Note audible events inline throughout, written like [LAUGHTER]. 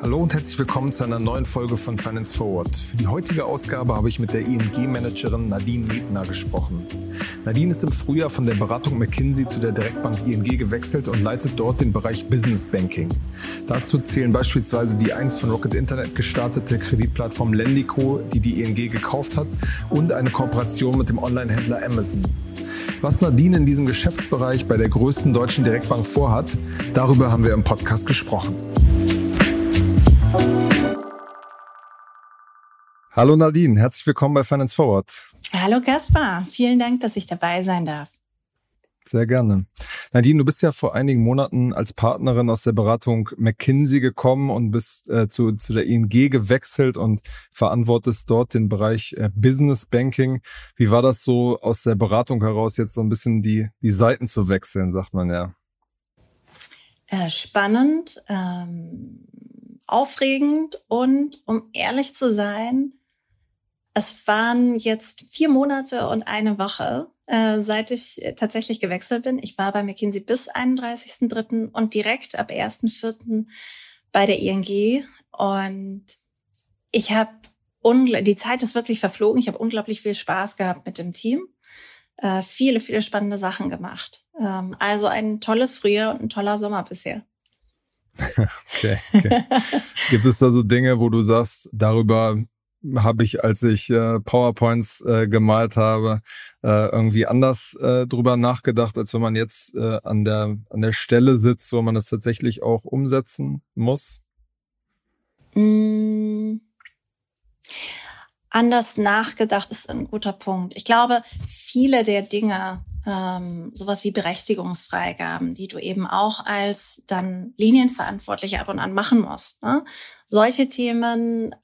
Hallo und herzlich willkommen zu einer neuen Folge von Finance Forward. Für die heutige Ausgabe habe ich mit der ING-Managerin Nadine Nebner gesprochen. Nadine ist im Frühjahr von der Beratung McKinsey zu der Direktbank ING gewechselt und leitet dort den Bereich Business Banking. Dazu zählen beispielsweise die einst von Rocket Internet gestartete Kreditplattform Lendico, die die ING gekauft hat, und eine Kooperation mit dem Online-Händler Amazon. Was Nadine in diesem Geschäftsbereich bei der größten deutschen Direktbank vorhat, darüber haben wir im Podcast gesprochen. Hallo Nadine, herzlich willkommen bei Finance Forward. Hallo Kaspar, vielen Dank, dass ich dabei sein darf. Sehr gerne. Nadine, du bist ja vor einigen Monaten als Partnerin aus der Beratung McKinsey gekommen und bist äh, zu, zu der ING gewechselt und verantwortest dort den Bereich äh, Business Banking. Wie war das so aus der Beratung heraus, jetzt so ein bisschen die, die Seiten zu wechseln, sagt man ja? Äh, spannend, ähm, aufregend und um ehrlich zu sein, es waren jetzt vier Monate und eine Woche, äh, seit ich tatsächlich gewechselt bin. Ich war bei McKinsey bis 31.3. und direkt ab 1.4. bei der ING. Und ich habe die Zeit ist wirklich verflogen. Ich habe unglaublich viel Spaß gehabt mit dem Team. Äh, viele, viele spannende Sachen gemacht. Ähm, also ein tolles Frühjahr und ein toller Sommer bisher. [LAUGHS] okay, okay. Gibt es da so Dinge, wo du sagst, darüber habe ich, als ich äh, PowerPoints äh, gemalt habe, äh, irgendwie anders äh, drüber nachgedacht, als wenn man jetzt äh, an der an der Stelle sitzt, wo man es tatsächlich auch umsetzen muss? Mm. Anders nachgedacht ist ein guter Punkt. Ich glaube, viele der Dinge, ähm, sowas wie Berechtigungsfreigaben, die du eben auch als dann Linienverantwortliche ab und an machen musst. Ne? Solche Themen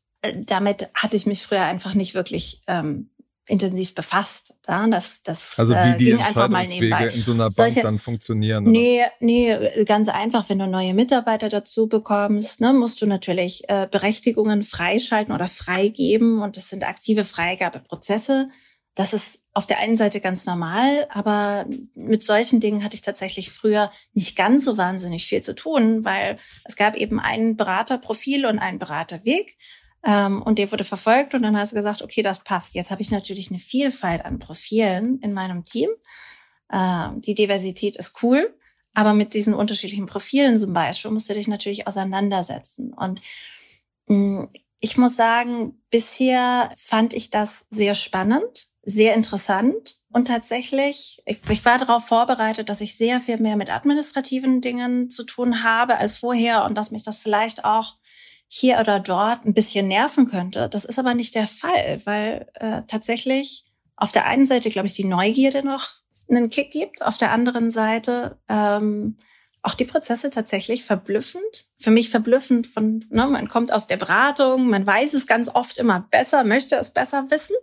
damit hatte ich mich früher einfach nicht wirklich ähm, intensiv befasst. Ja, das, das also wie die ging einfach mal nebenbei. in so einer Bank Solche, dann funktionieren? Oder? Nee, nee, ganz einfach. Wenn du neue Mitarbeiter dazu bekommst, ne, musst du natürlich äh, Berechtigungen freischalten oder freigeben und das sind aktive Freigabeprozesse. Das ist auf der einen Seite ganz normal, aber mit solchen Dingen hatte ich tatsächlich früher nicht ganz so wahnsinnig viel zu tun, weil es gab eben ein Beraterprofil und einen Beraterweg. Ähm, und der wurde verfolgt und dann hast du gesagt, okay, das passt. Jetzt habe ich natürlich eine Vielfalt an Profilen in meinem Team. Ähm, die Diversität ist cool, aber mit diesen unterschiedlichen Profilen zum Beispiel musst du dich natürlich auseinandersetzen. Und mh, mm, ich muss sagen, bisher fand ich das sehr spannend, sehr interessant. Und tatsächlich, ich, ich, war darauf vorbereitet, dass ich sehr viel mehr mit administrativen Dingen zu tun habe als vorher und dass mich das vielleicht auch hier oder dort ein bisschen nerven könnte. Das ist aber nicht der Fall, weil äh, tatsächlich auf der einen Seite, glaube ich, die Neugierde noch einen Kick gibt, auf der anderen Seite ähm, auch die Prozesse tatsächlich verblüffend. Für mich verblüffend von, ne, man kommt aus der Beratung, man weiß es ganz oft immer besser, möchte es besser wissen.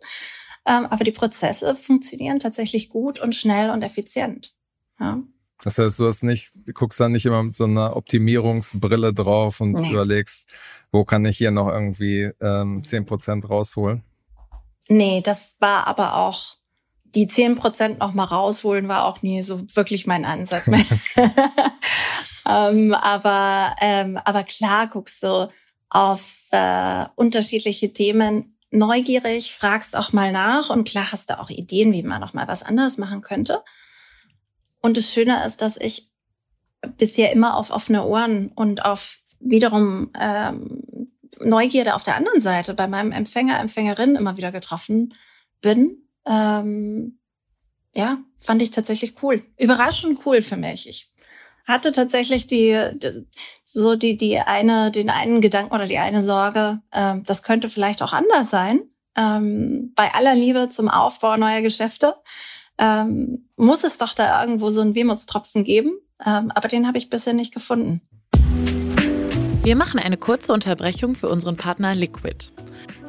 Ähm, aber die Prozesse funktionieren tatsächlich gut und schnell und effizient. Ja. Das heißt, du hast nicht, du guckst da nicht immer mit so einer Optimierungsbrille drauf und nee. überlegst, wo kann ich hier noch irgendwie ähm, 10% rausholen? Nee, das war aber auch, die 10% noch mal rausholen war auch nie so wirklich mein Ansatz. [LAUGHS] [LAUGHS] ähm, aber, ähm, aber klar guckst du auf äh, unterschiedliche Themen neugierig, fragst auch mal nach und klar hast du auch Ideen, wie man noch mal was anderes machen könnte. Und das Schöne ist, dass ich bisher immer auf offene Ohren und auf wiederum ähm, Neugierde auf der anderen Seite bei meinem Empfänger, Empfängerin immer wieder getroffen bin. Ähm, ja, fand ich tatsächlich cool. Überraschend cool für mich. Ich hatte tatsächlich die, die so die die eine den einen Gedanken oder die eine Sorge, ähm, das könnte vielleicht auch anders sein. Ähm, bei aller Liebe zum Aufbau neuer Geschäfte ähm, muss es doch da irgendwo so einen Wehmutstropfen geben. Ähm, aber den habe ich bisher nicht gefunden. Wir machen eine kurze Unterbrechung für unseren Partner Liquid.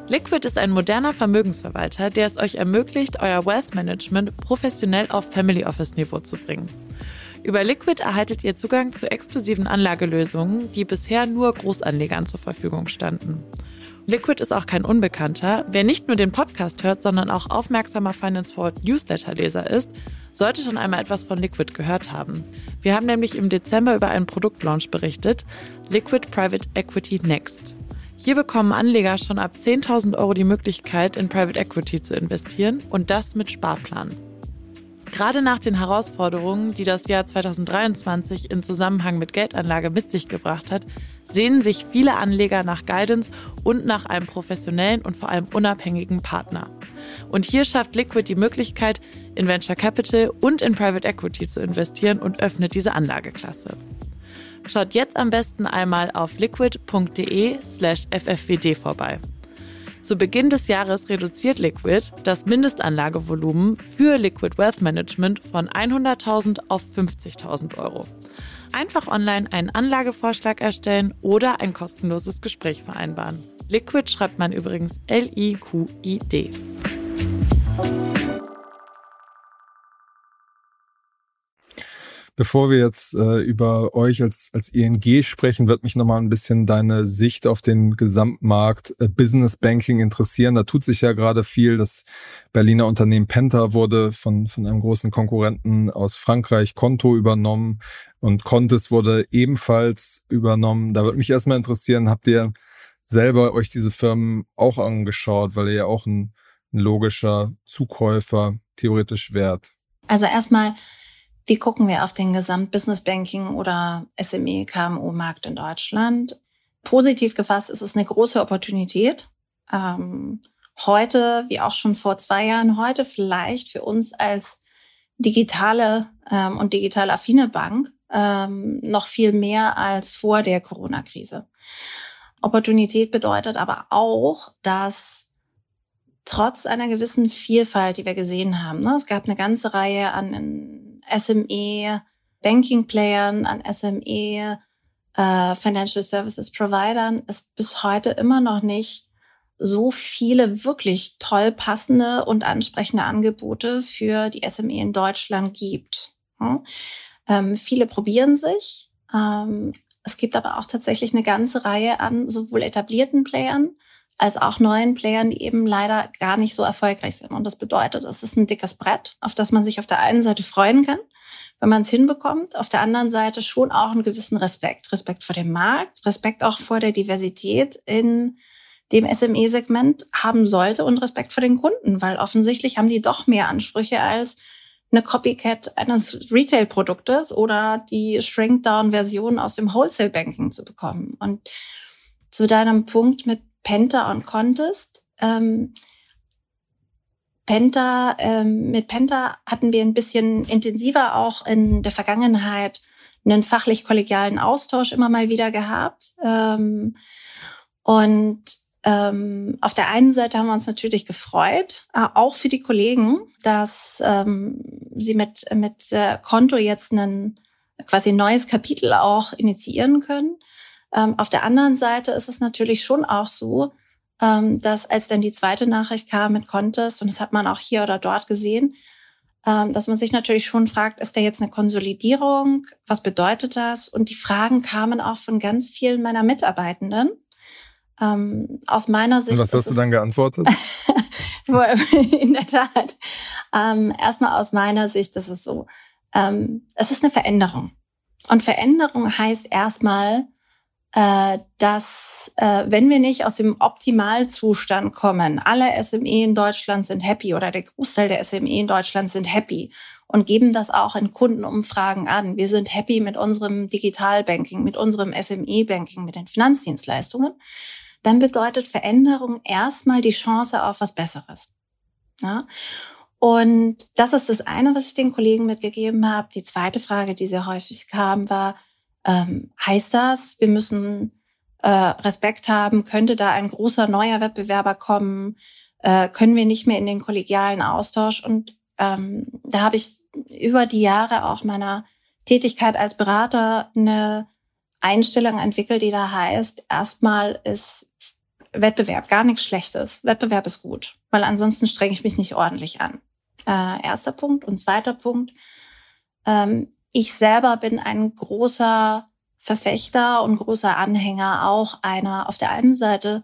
Liquid ist ein moderner Vermögensverwalter, der es euch ermöglicht, euer Wealth Management professionell auf Family Office Niveau zu bringen. Über Liquid erhaltet ihr Zugang zu exklusiven Anlagelösungen, die bisher nur Großanlegern zur Verfügung standen. Liquid ist auch kein Unbekannter. Wer nicht nur den Podcast hört, sondern auch aufmerksamer Finance Forward Newsletter-Leser ist, sollte schon einmal etwas von Liquid gehört haben. Wir haben nämlich im Dezember über einen Produktlaunch berichtet, Liquid Private Equity Next. Hier bekommen Anleger schon ab 10.000 Euro die Möglichkeit, in Private Equity zu investieren und das mit Sparplan. Gerade nach den Herausforderungen, die das Jahr 2023 in Zusammenhang mit Geldanlage mit sich gebracht hat, sehnen sich viele Anleger nach Guidance und nach einem professionellen und vor allem unabhängigen Partner. Und hier schafft Liquid die Möglichkeit, in Venture Capital und in Private Equity zu investieren und öffnet diese Anlageklasse. Schaut jetzt am besten einmal auf liquid.de slash ffwd vorbei. Zu Beginn des Jahres reduziert Liquid das Mindestanlagevolumen für Liquid Wealth Management von 100.000 auf 50.000 Euro. Einfach online einen Anlagevorschlag erstellen oder ein kostenloses Gespräch vereinbaren. Liquid schreibt man übrigens L-I-Q-I-D. Bevor wir jetzt äh, über euch als, als ING sprechen, wird mich nochmal ein bisschen deine Sicht auf den Gesamtmarkt äh, Business Banking interessieren. Da tut sich ja gerade viel. Das Berliner Unternehmen Penta wurde von, von einem großen Konkurrenten aus Frankreich Konto übernommen und Contis wurde ebenfalls übernommen. Da würde mich erstmal interessieren, habt ihr selber euch diese Firmen auch angeschaut, weil ihr ja auch ein, ein logischer Zukäufer theoretisch wärt? Also erstmal wie gucken wir auf den Gesamt-Business Banking oder SME-KMU-Markt in Deutschland? Positiv gefasst ist es eine große Opportunität. Ähm, heute, wie auch schon vor zwei Jahren, heute vielleicht für uns als digitale ähm, und digital affine Bank ähm, noch viel mehr als vor der Corona-Krise. Opportunität bedeutet aber auch, dass trotz einer gewissen Vielfalt, die wir gesehen haben, ne, es gab eine ganze Reihe an SME Banking Playern, an SME äh, Financial Services Providern es bis heute immer noch nicht so viele wirklich toll passende und ansprechende Angebote für die SME in Deutschland gibt. Ähm, viele probieren sich. Ähm, es gibt aber auch tatsächlich eine ganze Reihe an sowohl etablierten Playern als auch neuen Playern, die eben leider gar nicht so erfolgreich sind. Und das bedeutet, es ist ein dickes Brett, auf das man sich auf der einen Seite freuen kann, wenn man es hinbekommt, auf der anderen Seite schon auch einen gewissen Respekt. Respekt vor dem Markt, Respekt auch vor der Diversität in dem SME-Segment haben sollte und Respekt vor den Kunden, weil offensichtlich haben die doch mehr Ansprüche als eine Copycat eines Retail-Produktes oder die Shrink-Down-Version aus dem Wholesale-Banking zu bekommen. Und zu deinem Punkt mit Penta und Contest. Ähm, Penta, ähm, mit Penta hatten wir ein bisschen intensiver auch in der Vergangenheit einen fachlich-kollegialen Austausch immer mal wieder gehabt. Ähm, und ähm, auf der einen Seite haben wir uns natürlich gefreut, äh, auch für die Kollegen, dass ähm, sie mit, mit äh, Konto jetzt ein quasi neues Kapitel auch initiieren können. Ähm, auf der anderen Seite ist es natürlich schon auch so, ähm, dass als dann die zweite Nachricht kam mit Contest, und das hat man auch hier oder dort gesehen, ähm, dass man sich natürlich schon fragt, ist da jetzt eine Konsolidierung? Was bedeutet das? Und die Fragen kamen auch von ganz vielen meiner Mitarbeitenden. Ähm, aus meiner Sicht. Und was hast du dann geantwortet? [LAUGHS] in der Tat. Ähm, erstmal aus meiner Sicht ist es so. Ähm, es ist eine Veränderung. Und Veränderung heißt erstmal, äh, dass äh, wenn wir nicht aus dem Optimalzustand kommen, alle SME in Deutschland sind happy oder der Großteil der SME in Deutschland sind happy und geben das auch in Kundenumfragen an. Wir sind happy mit unserem Digitalbanking, mit unserem SME-Banking, mit den Finanzdienstleistungen. Dann bedeutet Veränderung erstmal die Chance auf was Besseres. Ja? Und das ist das eine, was ich den Kollegen mitgegeben habe. Die zweite Frage, die sehr häufig kam, war, ähm, heißt das, wir müssen äh, Respekt haben? Könnte da ein großer neuer Wettbewerber kommen? Äh, können wir nicht mehr in den kollegialen Austausch? Und ähm, da habe ich über die Jahre auch meiner Tätigkeit als Berater eine Einstellung entwickelt, die da heißt, erstmal ist Wettbewerb gar nichts Schlechtes. Wettbewerb ist gut, weil ansonsten strenge ich mich nicht ordentlich an. Äh, erster Punkt. Und zweiter Punkt, ähm, ich selber bin ein großer Verfechter und großer Anhänger auch einer auf der einen Seite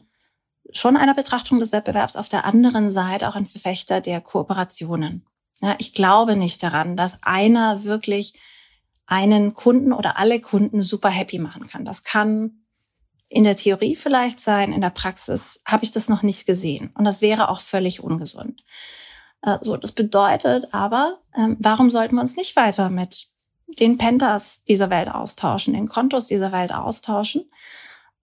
schon einer Betrachtung des Wettbewerbs, auf der anderen Seite auch ein Verfechter der Kooperationen. Ja, ich glaube nicht daran, dass einer wirklich einen Kunden oder alle Kunden super happy machen kann. Das kann in der Theorie vielleicht sein, in der Praxis habe ich das noch nicht gesehen. Und das wäre auch völlig ungesund. Äh, so, das bedeutet aber, ähm, warum sollten wir uns nicht weiter mit den Pentas dieser Welt austauschen, den Kontos dieser Welt austauschen?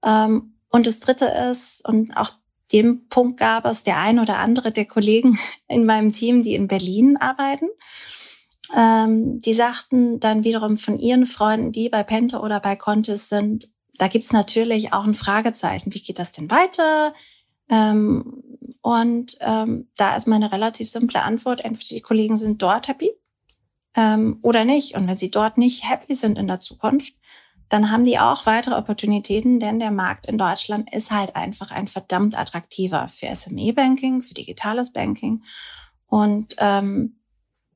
Ähm, und das dritte ist, und auch dem Punkt gab es der ein oder andere der Kollegen [LAUGHS] in meinem Team, die in Berlin arbeiten. Ähm, die sagten dann wiederum von ihren Freunden, die bei Penta oder bei Contis sind, da gibt's natürlich auch ein Fragezeichen. Wie geht das denn weiter? Ähm, und ähm, da ist meine relativ simple Antwort, entweder die Kollegen sind dort happy ähm, oder nicht. Und wenn sie dort nicht happy sind in der Zukunft, dann haben die auch weitere Opportunitäten, denn der Markt in Deutschland ist halt einfach ein verdammt attraktiver für SME-Banking, für digitales Banking. Und ähm,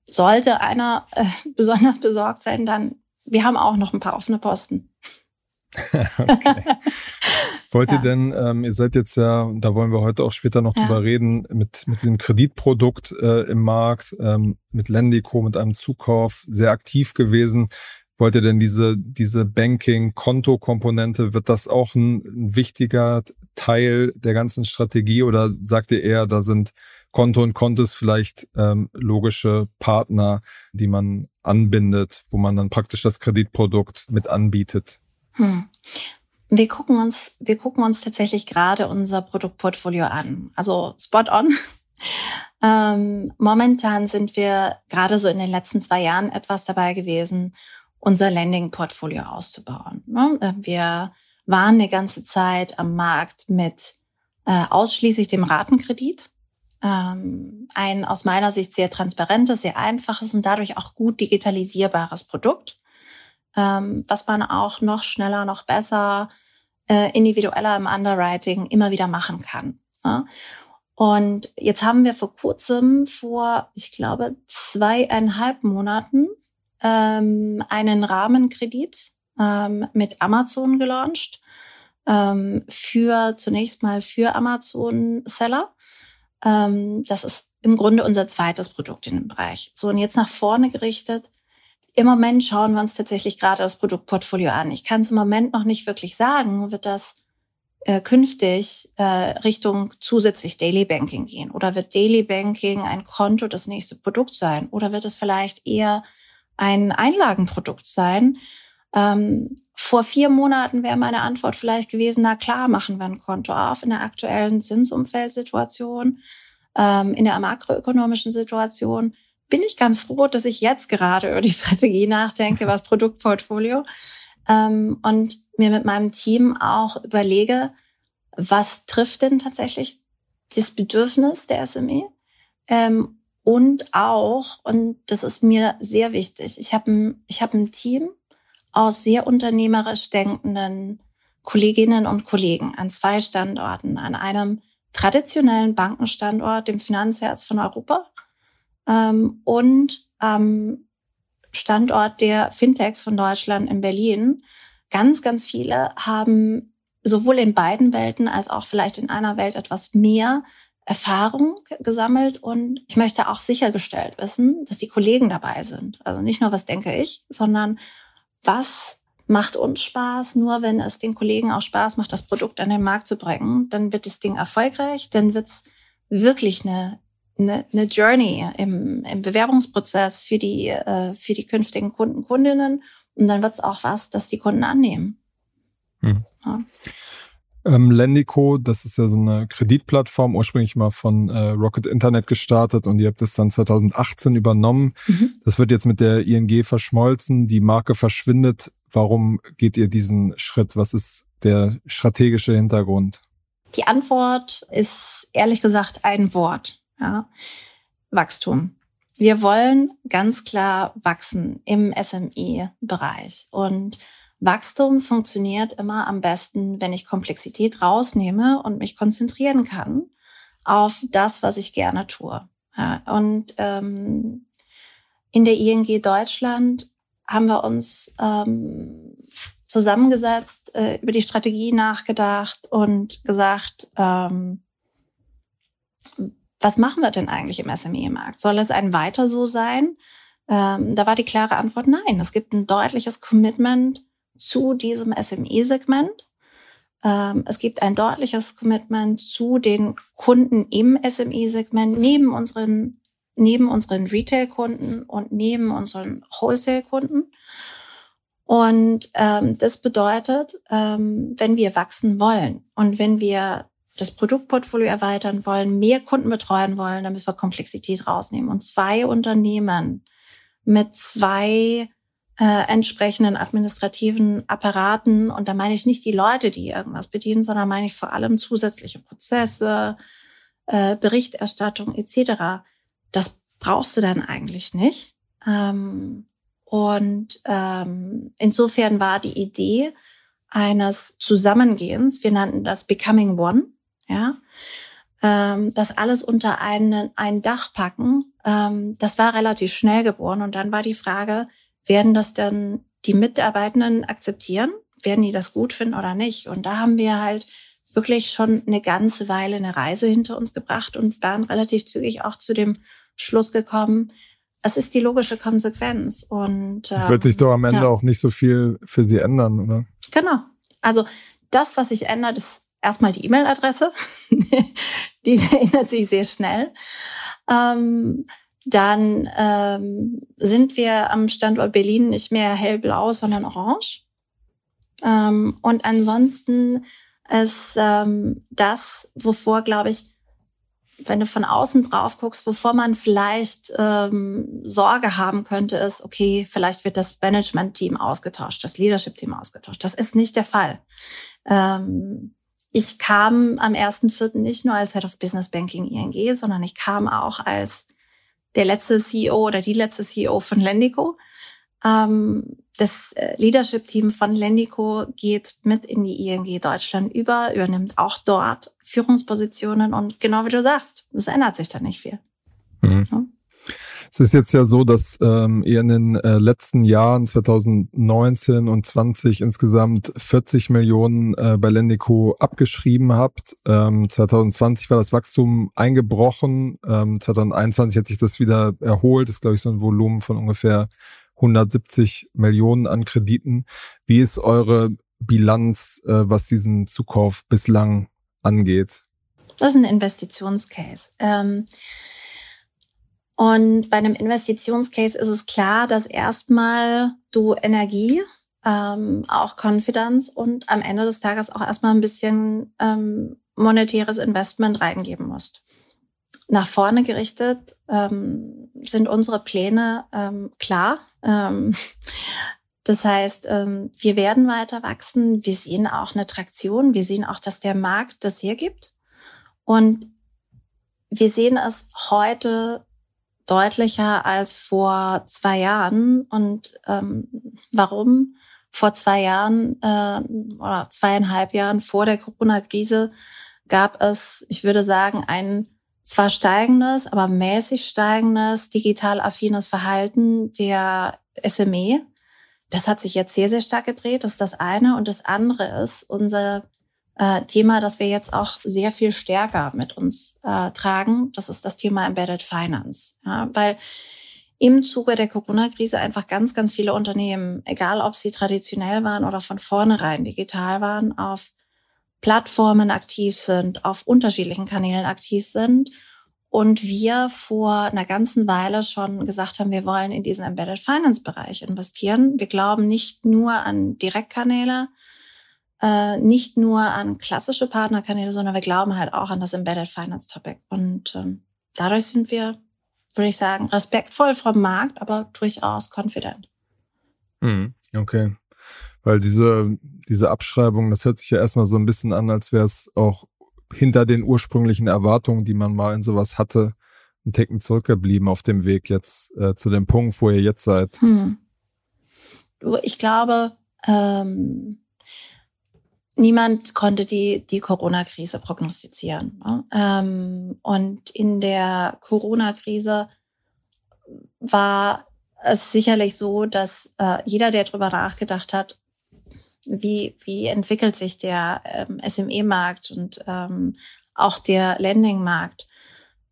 sollte einer äh, [LAUGHS] besonders besorgt sein, dann wir haben auch noch ein paar offene Posten. [LAUGHS] okay. Wollt ihr denn, ähm, ihr seid jetzt ja, da wollen wir heute auch später noch ja. drüber reden, mit, mit dem Kreditprodukt äh, im Markt, ähm, mit Lendico, mit einem Zukauf sehr aktiv gewesen. Wollt ihr denn diese, diese Banking-Konto-Komponente, wird das auch ein, ein wichtiger Teil der ganzen Strategie oder sagt ihr eher, da sind Konto und Kontes vielleicht ähm, logische Partner, die man anbindet, wo man dann praktisch das Kreditprodukt mit anbietet? Hm. Wir gucken uns, wir gucken uns tatsächlich gerade unser Produktportfolio an. Also spot on. [LAUGHS] ähm, momentan sind wir gerade so in den letzten zwei Jahren etwas dabei gewesen, unser Lending-Portfolio auszubauen. Ne? Äh, wir waren eine ganze Zeit am Markt mit äh, ausschließlich dem Ratenkredit. Ähm, ein aus meiner Sicht sehr transparentes, sehr einfaches und dadurch auch gut digitalisierbares Produkt ähm, was man auch noch schneller, noch besser, äh, individueller im Underwriting immer wieder machen kann. Ja? Und jetzt haben wir vor kurzem, vor, ich glaube, zweieinhalb Monaten, ähm, einen Rahmenkredit ähm, mit Amazon gelauncht. Ähm, für zunächst mal für Amazon-Seller. Ähm, das ist im Grunde unser zweites Produkt in dem Bereich. So, und jetzt nach vorne gerichtet im Moment schauen wir uns tatsächlich gerade das Produktportfolio an. Ich kann es im Moment noch nicht wirklich sagen, wird das äh, künftig äh, Richtung zusätzlich Daily Banking gehen? Oder wird Daily Banking ein Konto das nächste Produkt sein? Oder wird es vielleicht eher ein Einlagenprodukt sein? Ähm, vor vier Monaten wäre meine Antwort vielleicht gewesen, na klar, machen wir ein Konto auf in der aktuellen Zinsumfeldsituation, ähm, in der makroökonomischen Situation bin ich ganz froh, dass ich jetzt gerade über die [LAUGHS] Strategie nachdenke, was Produktportfolio, ähm, und mir mit meinem Team auch überlege, was trifft denn tatsächlich das Bedürfnis der SME? Ähm, und auch, und das ist mir sehr wichtig, ich habe ein, ich hab ein Team aus sehr unternehmerisch denkenden Kolleginnen und Kollegen an zwei Standorten, an einem traditionellen Bankenstandort, dem Finanzherz von Europa, ähm, und am Standort der Fintechs von Deutschland in Berlin. Ganz, ganz viele haben sowohl in beiden Welten als auch vielleicht in einer Welt etwas mehr Erfahrung gesammelt und ich möchte auch sichergestellt wissen, dass die Kollegen dabei sind. Also nicht nur, was denke ich, sondern was macht uns Spaß. Nur wenn es den Kollegen auch Spaß macht, das Produkt an den Markt zu bringen, dann wird das Ding erfolgreich, dann wird es wirklich eine eine, eine Journey im, im Bewerbungsprozess für die, äh, für die künftigen Kunden, Kundinnen. Und dann wird es auch was, das die Kunden annehmen. Hm. Ja. Ähm, Lendico, das ist ja so eine Kreditplattform, ursprünglich mal von äh, Rocket Internet gestartet und ihr habt das dann 2018 übernommen. Mhm. Das wird jetzt mit der ING verschmolzen, die Marke verschwindet. Warum geht ihr diesen Schritt? Was ist der strategische Hintergrund? Die Antwort ist ehrlich gesagt ein Wort. Ja. Wachstum. Wir wollen ganz klar wachsen im SME-Bereich. Und Wachstum funktioniert immer am besten, wenn ich Komplexität rausnehme und mich konzentrieren kann auf das, was ich gerne tue. Ja, und ähm, in der ING Deutschland haben wir uns ähm, zusammengesetzt, äh, über die Strategie nachgedacht und gesagt, ähm, was machen wir denn eigentlich im SME-Markt? Soll es ein weiter so sein? Ähm, da war die klare Antwort nein. Es gibt ein deutliches Commitment zu diesem SME-Segment. Ähm, es gibt ein deutliches Commitment zu den Kunden im SME-Segment neben unseren neben unseren Retail-Kunden und neben unseren Wholesale-Kunden. Und ähm, das bedeutet, ähm, wenn wir wachsen wollen und wenn wir das Produktportfolio erweitern wollen, mehr Kunden betreuen wollen, dann müssen wir Komplexität rausnehmen. Und zwei Unternehmen mit zwei äh, entsprechenden administrativen Apparaten, und da meine ich nicht die Leute, die irgendwas bedienen, sondern meine ich vor allem zusätzliche Prozesse, äh, Berichterstattung etc. Das brauchst du dann eigentlich nicht. Ähm, und ähm, insofern war die Idee eines Zusammengehens, wir nannten das Becoming One, ja, ähm, das alles unter einen, ein Dach packen, ähm, das war relativ schnell geboren. Und dann war die Frage, werden das denn die Mitarbeitenden akzeptieren? Werden die das gut finden oder nicht? Und da haben wir halt wirklich schon eine ganze Weile eine Reise hinter uns gebracht und waren relativ zügig auch zu dem Schluss gekommen, es ist die logische Konsequenz. Und ähm, wird sich doch am Ende ja. auch nicht so viel für Sie ändern, oder? Genau. Also das, was sich ändert, ist erstmal die E-Mail-Adresse. [LAUGHS] die verändert sich sehr schnell. Ähm, dann ähm, sind wir am Standort Berlin nicht mehr hellblau, sondern orange. Ähm, und ansonsten ist ähm, das, wovor, glaube ich, wenn du von außen drauf guckst, wovor man vielleicht ähm, Sorge haben könnte, ist, okay, vielleicht wird das Management-Team ausgetauscht, das Leadership-Team ausgetauscht. Das ist nicht der Fall. Ähm, ich kam am 1.4. nicht nur als Head of Business Banking ING, sondern ich kam auch als der letzte CEO oder die letzte CEO von Lendico. Ähm, das äh, Leadership-Team von Lendico geht mit in die ING Deutschland über, übernimmt auch dort Führungspositionen und genau wie du sagst, es ändert sich da nicht viel. Mhm. Ja? Es ist jetzt ja so, dass ähm, ihr in den äh, letzten Jahren 2019 und 20 insgesamt 40 Millionen äh, bei Lendico abgeschrieben habt. Ähm, 2020 war das Wachstum eingebrochen. Ähm, 2021 hat sich das wieder erholt. Das ist, glaube ich, so ein Volumen von ungefähr 170 Millionen an Krediten. Wie ist eure Bilanz, äh, was diesen Zukauf bislang angeht? Das ist ein Investitionscase. Ähm und bei einem Investitionscase ist es klar, dass erstmal du Energie, ähm, auch Confidence und am Ende des Tages auch erstmal ein bisschen ähm, monetäres Investment reingeben musst. Nach vorne gerichtet ähm, sind unsere Pläne ähm, klar. Ähm, [LAUGHS] das heißt, ähm, wir werden weiter wachsen. Wir sehen auch eine Traktion. Wir sehen auch, dass der Markt das hergibt. Und wir sehen es heute deutlicher als vor zwei Jahren. Und ähm, warum? Vor zwei Jahren äh, oder zweieinhalb Jahren vor der Corona-Krise gab es, ich würde sagen, ein zwar steigendes, aber mäßig steigendes digital affines Verhalten der SME. Das hat sich jetzt sehr, sehr stark gedreht. Das ist das eine. Und das andere ist unser äh, Thema, das wir jetzt auch sehr viel stärker mit uns äh, tragen. Das ist das Thema Embedded Finance. Ja, weil im Zuge der Corona-Krise einfach ganz, ganz viele Unternehmen, egal ob sie traditionell waren oder von vornherein digital waren, auf Plattformen aktiv sind, auf unterschiedlichen Kanälen aktiv sind. Und wir vor einer ganzen Weile schon gesagt haben, wir wollen in diesen Embedded Finance Bereich investieren. Wir glauben nicht nur an Direktkanäle, äh, nicht nur an klassische Partnerkanäle, sondern wir glauben halt auch an das Embedded Finance Topic. Und ähm, dadurch sind wir, würde ich sagen, respektvoll vom Markt, aber durchaus confident. Mhm, okay. Weil diese, diese Abschreibung, das hört sich ja erstmal so ein bisschen an, als wäre es auch hinter den ursprünglichen Erwartungen, die man mal in sowas hatte, ein Ticken zurückgeblieben auf dem Weg jetzt äh, zu dem Punkt, wo ihr jetzt seid. Hm. Ich glaube, ähm, niemand konnte die, die Corona-Krise prognostizieren. Ne? Ähm, und in der Corona-Krise war es sicherlich so, dass äh, jeder, der darüber nachgedacht hat, wie, wie entwickelt sich der ähm, SME-Markt und ähm, auch der Lending-Markt,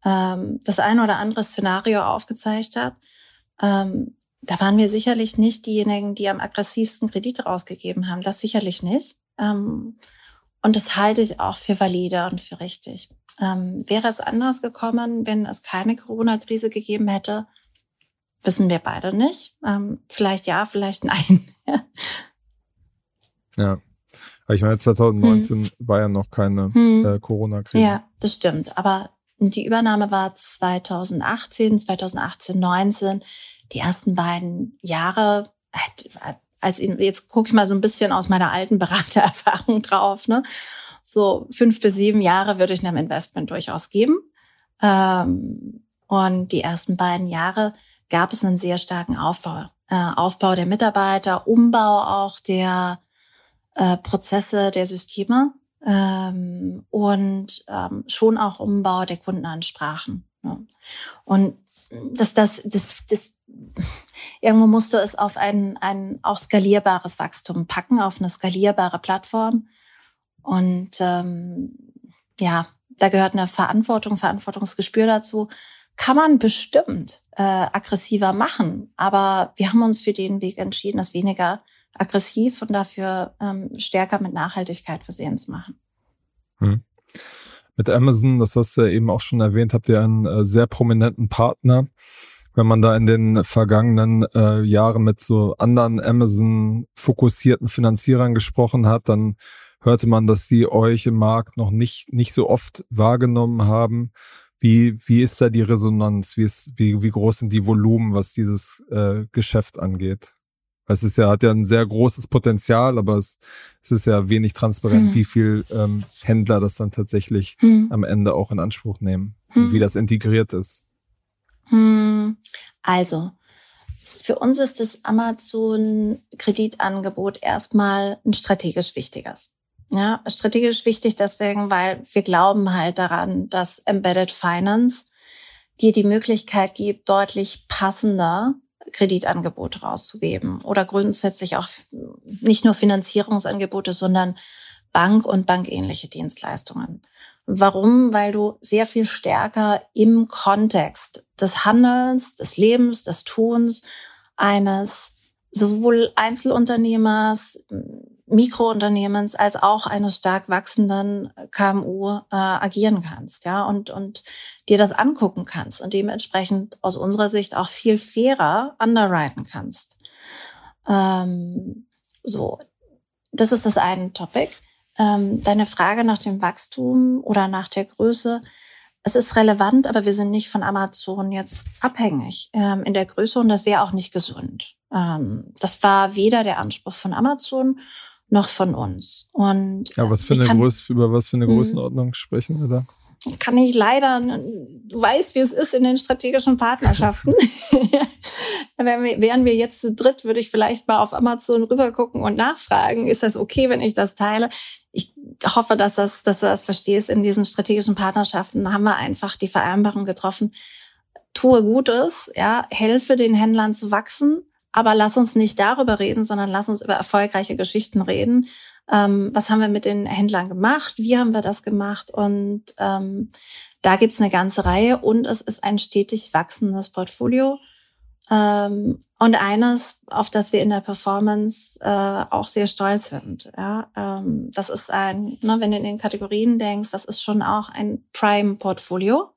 ähm, das eine oder andere Szenario aufgezeigt hat. Ähm, da waren wir sicherlich nicht diejenigen, die am aggressivsten Kredite rausgegeben haben. Das sicherlich nicht. Ähm, und das halte ich auch für valide und für richtig. Ähm, wäre es anders gekommen, wenn es keine Corona-Krise gegeben hätte? Wissen wir beide nicht. Ähm, vielleicht ja, vielleicht nein. [LAUGHS] ja. Ich meine, 2019 hm. war ja noch keine hm. äh, Corona-Krise. Ja, das stimmt. Aber die Übernahme war 2018, 2018, 19. Die ersten beiden Jahre, als jetzt gucke ich mal so ein bisschen aus meiner alten Beratererfahrung [LAUGHS] drauf, ne? So fünf bis sieben Jahre würde ich einem Investment durchaus geben. Ähm, und die ersten beiden Jahre gab es einen sehr starken Aufbau. Äh, Aufbau der Mitarbeiter, Umbau auch der äh, Prozesse, der Systeme ähm, und ähm, schon auch Umbau der Kundenansprachen. Ne? Und das, das, das, das, irgendwo musst du es auf ein, ein auch skalierbares Wachstum packen, auf eine skalierbare Plattform. Und ähm, ja, da gehört eine Verantwortung, Verantwortungsgespür dazu. Kann man bestimmt äh, aggressiver machen, aber wir haben uns für den Weg entschieden, das weniger aggressiv und dafür ähm, stärker mit Nachhaltigkeit versehen zu machen. Hm. Mit Amazon, das hast du ja eben auch schon erwähnt, habt ihr einen äh, sehr prominenten Partner. Wenn man da in den vergangenen äh, Jahren mit so anderen Amazon-fokussierten Finanzierern gesprochen hat, dann hörte man, dass sie euch im Markt noch nicht, nicht so oft wahrgenommen haben. Wie, wie ist da die Resonanz? Wie, ist, wie, wie groß sind die Volumen, was dieses äh, Geschäft angeht? Es ist ja, hat ja ein sehr großes Potenzial, aber es, es ist ja wenig transparent, hm. wie viel ähm, Händler das dann tatsächlich hm. am Ende auch in Anspruch nehmen, hm. wie das integriert ist. Hm. Also, für uns ist das Amazon-Kreditangebot erstmal ein strategisch wichtiges. Ja, strategisch wichtig deswegen, weil wir glauben halt daran, dass Embedded Finance dir die Möglichkeit gibt, deutlich passender Kreditangebote rauszugeben oder grundsätzlich auch nicht nur Finanzierungsangebote, sondern Bank- und bankähnliche Dienstleistungen. Warum? Weil du sehr viel stärker im Kontext des Handelns, des Lebens, des Tuns eines sowohl Einzelunternehmers, Mikrounternehmens als auch eines stark wachsenden KMU äh, agieren kannst, ja, und, und dir das angucken kannst und dementsprechend aus unserer Sicht auch viel fairer underwriten kannst. Ähm, so, das ist das eine Topic. Ähm, deine Frage nach dem Wachstum oder nach der Größe, es ist relevant, aber wir sind nicht von Amazon jetzt abhängig ähm, in der Größe und das wäre auch nicht gesund. Ähm, das war weder der Anspruch von Amazon noch von uns. Und ja, was für eine kann, Größe, über was für eine hm. Größenordnung sprechen wir da? Kann ich leider, du weißt, wie es ist in den strategischen Partnerschaften. [LAUGHS] [LAUGHS] wären wir jetzt zu dritt, würde ich vielleicht mal auf Amazon rübergucken und nachfragen, ist das okay, wenn ich das teile? Ich hoffe, dass, das, dass du das verstehst. In diesen strategischen Partnerschaften haben wir einfach die Vereinbarung getroffen, tue Gutes, ja, helfe den Händlern zu wachsen, aber lass uns nicht darüber reden, sondern lass uns über erfolgreiche Geschichten reden. Ähm, was haben wir mit den Händlern gemacht? Wie haben wir das gemacht? Und ähm, da gibt's eine ganze Reihe und es ist ein stetig wachsendes Portfolio. Ähm, und eines, auf das wir in der Performance äh, auch sehr stolz sind. Ja, ähm, das ist ein, ne, wenn du in den Kategorien denkst, das ist schon auch ein Prime-Portfolio.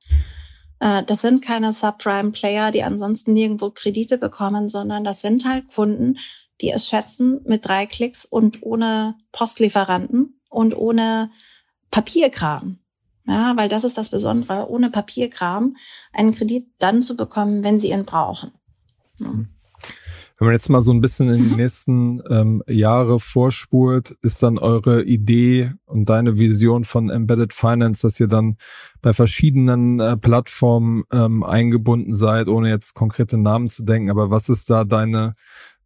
Äh, das sind keine Subprime-Player, die ansonsten nirgendwo Kredite bekommen, sondern das sind halt Kunden, die es schätzen mit drei Klicks und ohne Postlieferanten und ohne Papierkram. Ja, weil das ist das Besondere, ohne Papierkram einen Kredit dann zu bekommen, wenn sie ihn brauchen. Mhm. Wenn man jetzt mal so ein bisschen in die nächsten ähm, Jahre vorspurt, ist dann eure Idee und deine Vision von Embedded Finance, dass ihr dann bei verschiedenen äh, Plattformen ähm, eingebunden seid, ohne jetzt konkrete Namen zu denken. Aber was ist da deine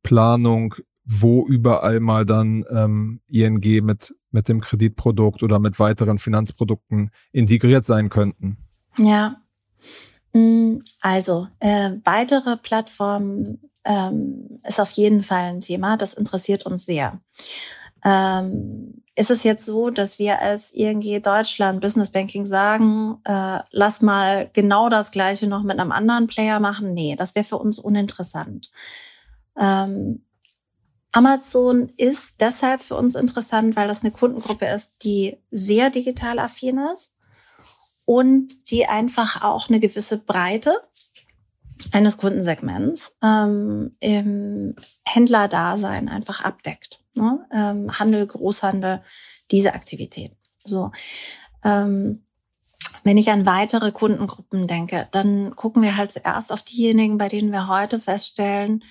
Planung, wo überall mal dann ähm, ING mit, mit dem Kreditprodukt oder mit weiteren Finanzprodukten integriert sein könnten? Ja, mm, also äh, weitere Plattformen ähm, ist auf jeden Fall ein Thema. Das interessiert uns sehr. ähm, ist es jetzt so, dass wir als ING Deutschland Business Banking sagen, äh, lass mal genau das Gleiche noch mit einem anderen Player machen? Nee, das wäre für uns uninteressant. Ähm, Amazon ist deshalb für uns interessant, weil das eine Kundengruppe ist, die sehr digital affin ist und die einfach auch eine gewisse Breite eines Kundensegments ähm, im Händlerdasein einfach abdeckt. Ne? Ähm, Handel, Großhandel, diese Aktivität. So. Ähm, wenn ich an weitere Kundengruppen denke, dann gucken wir halt zuerst auf diejenigen, bei denen wir heute feststellen,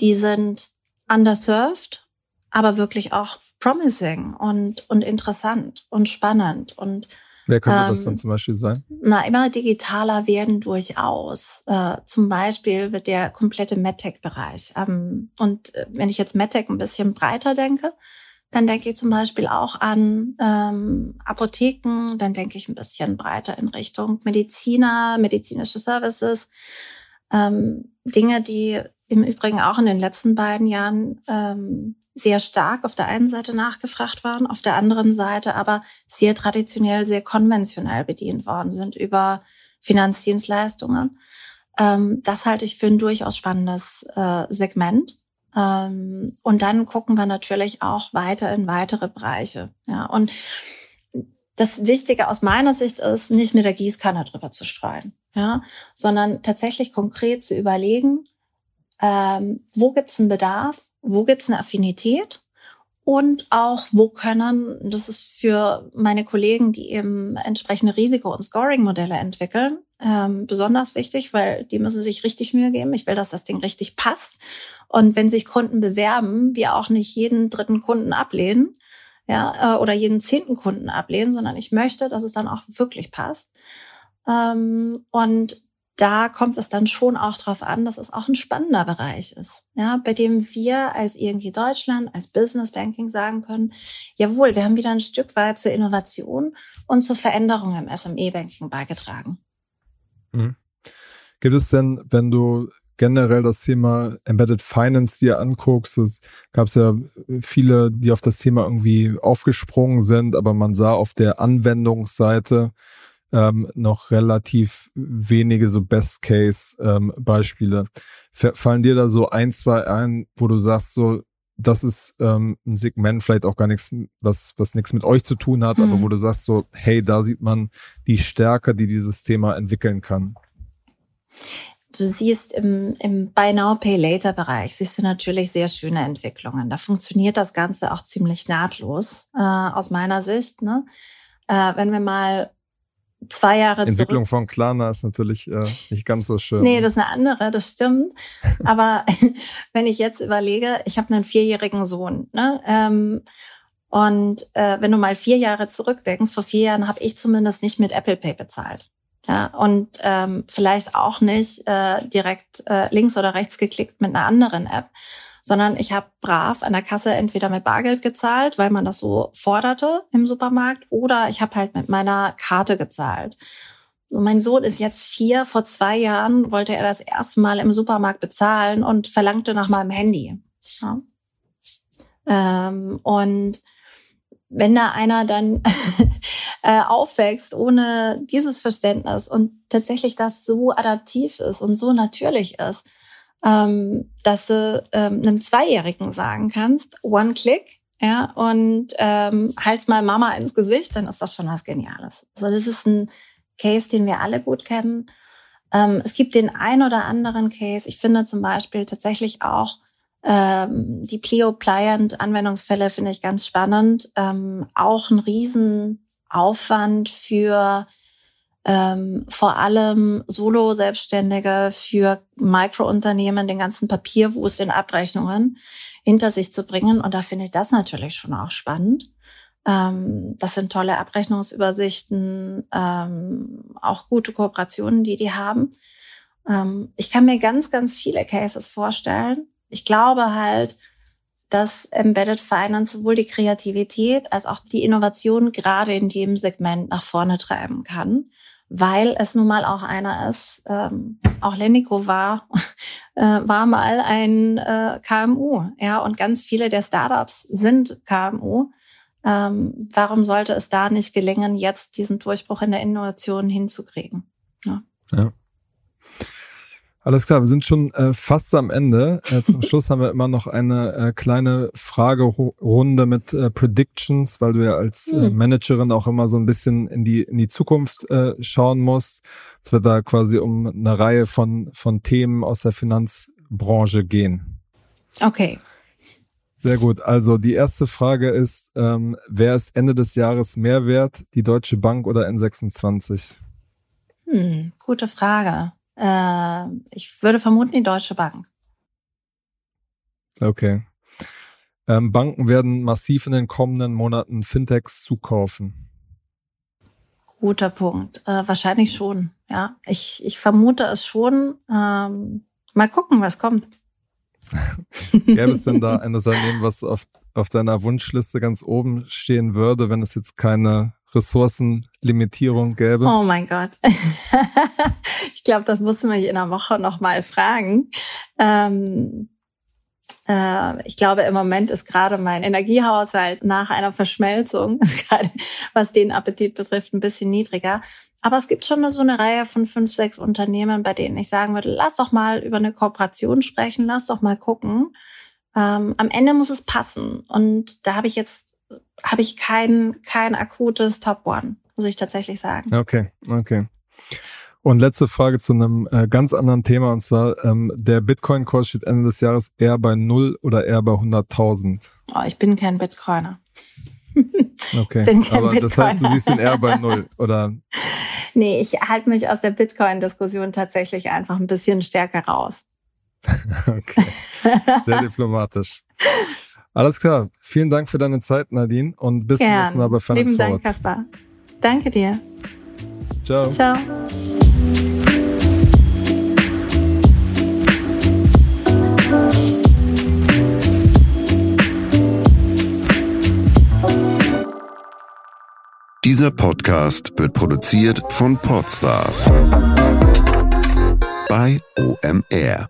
die sind underserved, aber wirklich auch promising und, und interessant und spannend und Wer könnte ähm, das dann zum Beispiel sein? Na, immer digitaler werden durchaus. Äh, zum Beispiel wird der komplette MedTech-Bereich. Ähm, und äh, wenn ich jetzt MedTech ein bisschen breiter denke, dann denke ich zum Beispiel auch an ähm, Apotheken, dann denke ich ein bisschen breiter in Richtung Mediziner, medizinische Services, ähm, Dinge, die im Übrigen auch in den letzten beiden Jahren ähm, sehr stark auf der einen Seite nachgefragt waren, auf der anderen Seite aber sehr traditionell, sehr konventionell bedient worden sind über Finanzdienstleistungen. Ähm, das halte ich für ein durchaus spannendes äh, Segment. Ähm, und dann gucken wir natürlich auch weiter in weitere Bereiche. Ja, und das Wichtige aus meiner Sicht ist, nicht mit der Gießkanne drüber zu streuen, ja, sondern tatsächlich konkret zu überlegen, ähm, wo gibt es einen Bedarf, wo gibt es eine Affinität und auch wo können, das ist für meine Kollegen, die eben entsprechende Risiko- und Scoring-Modelle entwickeln, ähm, besonders wichtig, weil die müssen sich richtig Mühe geben. Ich will, dass das Ding richtig passt. Und wenn sich Kunden bewerben, wir auch nicht jeden dritten Kunden ablehnen, ja, äh, oder jeden zehnten Kunden ablehnen, sondern ich möchte, dass es dann auch wirklich passt. Ähm, und da kommt es dann schon auch darauf an, dass es auch ein spannender Bereich ist, ja, bei dem wir als ING Deutschland, als Business Banking sagen können, jawohl, wir haben wieder ein Stück weit zur Innovation und zur Veränderung im SME-Banking beigetragen. Mhm. Gibt es denn, wenn du generell das Thema Embedded Finance dir anguckst, es gab es ja viele, die auf das Thema irgendwie aufgesprungen sind, aber man sah auf der Anwendungsseite, ähm, noch relativ wenige so Best-Case-Beispiele. Ähm, Fallen dir da so ein, zwei ein, wo du sagst, so, das ist ähm, ein Segment, vielleicht auch gar nichts, was, was nichts mit euch zu tun hat, mhm. aber wo du sagst, so, hey, da sieht man die Stärke, die dieses Thema entwickeln kann. Du siehst im, im Buy Now Pay Later Bereich siehst du natürlich sehr schöne Entwicklungen. Da funktioniert das Ganze auch ziemlich nahtlos äh, aus meiner Sicht. Ne? Äh, wenn wir mal zwei Jahre Entwicklung zurück. von Klarna ist natürlich äh, nicht ganz so schön. Nee, das ist eine andere, das stimmt. Aber [LAUGHS] wenn ich jetzt überlege, ich habe einen vierjährigen Sohn, ne? Ähm, und äh, wenn du mal vier Jahre zurückdenkst, vor vier Jahren habe ich zumindest nicht mit Apple Pay bezahlt. Ja, und ähm, vielleicht auch nicht äh, direkt äh, links oder rechts geklickt mit einer anderen App, sondern ich habe brav an der Kasse entweder mit Bargeld gezahlt, weil man das so forderte im Supermarkt, oder ich habe halt mit meiner Karte gezahlt. So, mein Sohn ist jetzt vier. Vor zwei Jahren wollte er das erste Mal im Supermarkt bezahlen und verlangte nach meinem Handy. Ja. Ähm, und wenn da einer dann [LAUGHS] äh, aufwächst ohne dieses Verständnis und tatsächlich das so adaptiv ist und so natürlich ist, ähm, dass du ähm, einem Zweijährigen sagen kannst, one click, ja, und ähm, halt's mal Mama ins Gesicht, dann ist das schon was Geniales. So, also das ist ein Case, den wir alle gut kennen. Ähm, es gibt den ein oder anderen Case. Ich finde zum Beispiel tatsächlich auch ähm, die Plio Pliant Anwendungsfälle finde ich ganz spannend. Ähm, auch ein Riesenaufwand für ähm, vor allem Solo-Selbstständige für Mikrounternehmen den ganzen Papierwust in Abrechnungen hinter sich zu bringen. Und da finde ich das natürlich schon auch spannend. Ähm, das sind tolle Abrechnungsübersichten, ähm, auch gute Kooperationen, die die haben. Ähm, ich kann mir ganz, ganz viele Cases vorstellen. Ich glaube halt, dass Embedded Finance sowohl die Kreativität als auch die Innovation gerade in dem Segment nach vorne treiben kann weil es nun mal auch einer ist. Ähm, auch Lendico war [LAUGHS] äh, war mal ein äh, KMU, ja, und ganz viele der Startups sind KMU. Ähm, warum sollte es da nicht gelingen, jetzt diesen Durchbruch in der Innovation hinzukriegen? Ja. ja. Alles klar, wir sind schon äh, fast am Ende. Äh, zum [LAUGHS] Schluss haben wir immer noch eine äh, kleine Fragerunde mit äh, Predictions, weil du ja als äh, hm. Managerin auch immer so ein bisschen in die, in die Zukunft äh, schauen musst. Es wird da quasi um eine Reihe von, von Themen aus der Finanzbranche gehen. Okay. Sehr gut. Also die erste Frage ist, ähm, wer ist Ende des Jahres mehr wert, die Deutsche Bank oder N26? Hm, gute Frage. Äh, ich würde vermuten die Deutsche Bank. Okay. Ähm, Banken werden massiv in den kommenden Monaten Fintechs zukaufen. Guter Punkt. Äh, wahrscheinlich schon. Ja, ich, ich vermute es schon. Ähm, mal gucken, was kommt. [LAUGHS] Gäbe es denn da ein Unternehmen, was auf, auf deiner Wunschliste ganz oben stehen würde, wenn es jetzt keine Ressourcenlimitierung gäbe? Oh mein Gott. [LAUGHS] ich glaube, das musst du mich in einer Woche nochmal fragen. Ähm, äh, ich glaube, im Moment ist gerade mein Energiehaushalt nach einer Verschmelzung, [LAUGHS] was den Appetit betrifft, ein bisschen niedriger. Aber es gibt schon so eine Reihe von fünf, sechs Unternehmen, bei denen ich sagen würde, lass doch mal über eine Kooperation sprechen, lass doch mal gucken. Ähm, am Ende muss es passen. Und da habe ich jetzt, habe ich kein, kein akutes Top One, muss ich tatsächlich sagen. Okay, okay. Und letzte Frage zu einem äh, ganz anderen Thema, und zwar ähm, der Bitcoin-Kurs steht Ende des Jahres eher bei null oder eher bei 100.000? Oh, ich bin kein Bitcoiner. [LAUGHS] Okay, aber Bitcoiner. das heißt, du siehst ihn eher bei null, [LAUGHS] oder? Nee, ich halte mich aus der Bitcoin-Diskussion tatsächlich einfach ein bisschen stärker raus. [LAUGHS] okay, sehr diplomatisch. Alles klar. Vielen Dank für deine Zeit, Nadine, und bis zum nächsten Mal bei Finance Lieben Dank, Kaspar. Danke dir. Ciao. Ciao. Dieser Podcast wird produziert von Podstars bei OMR.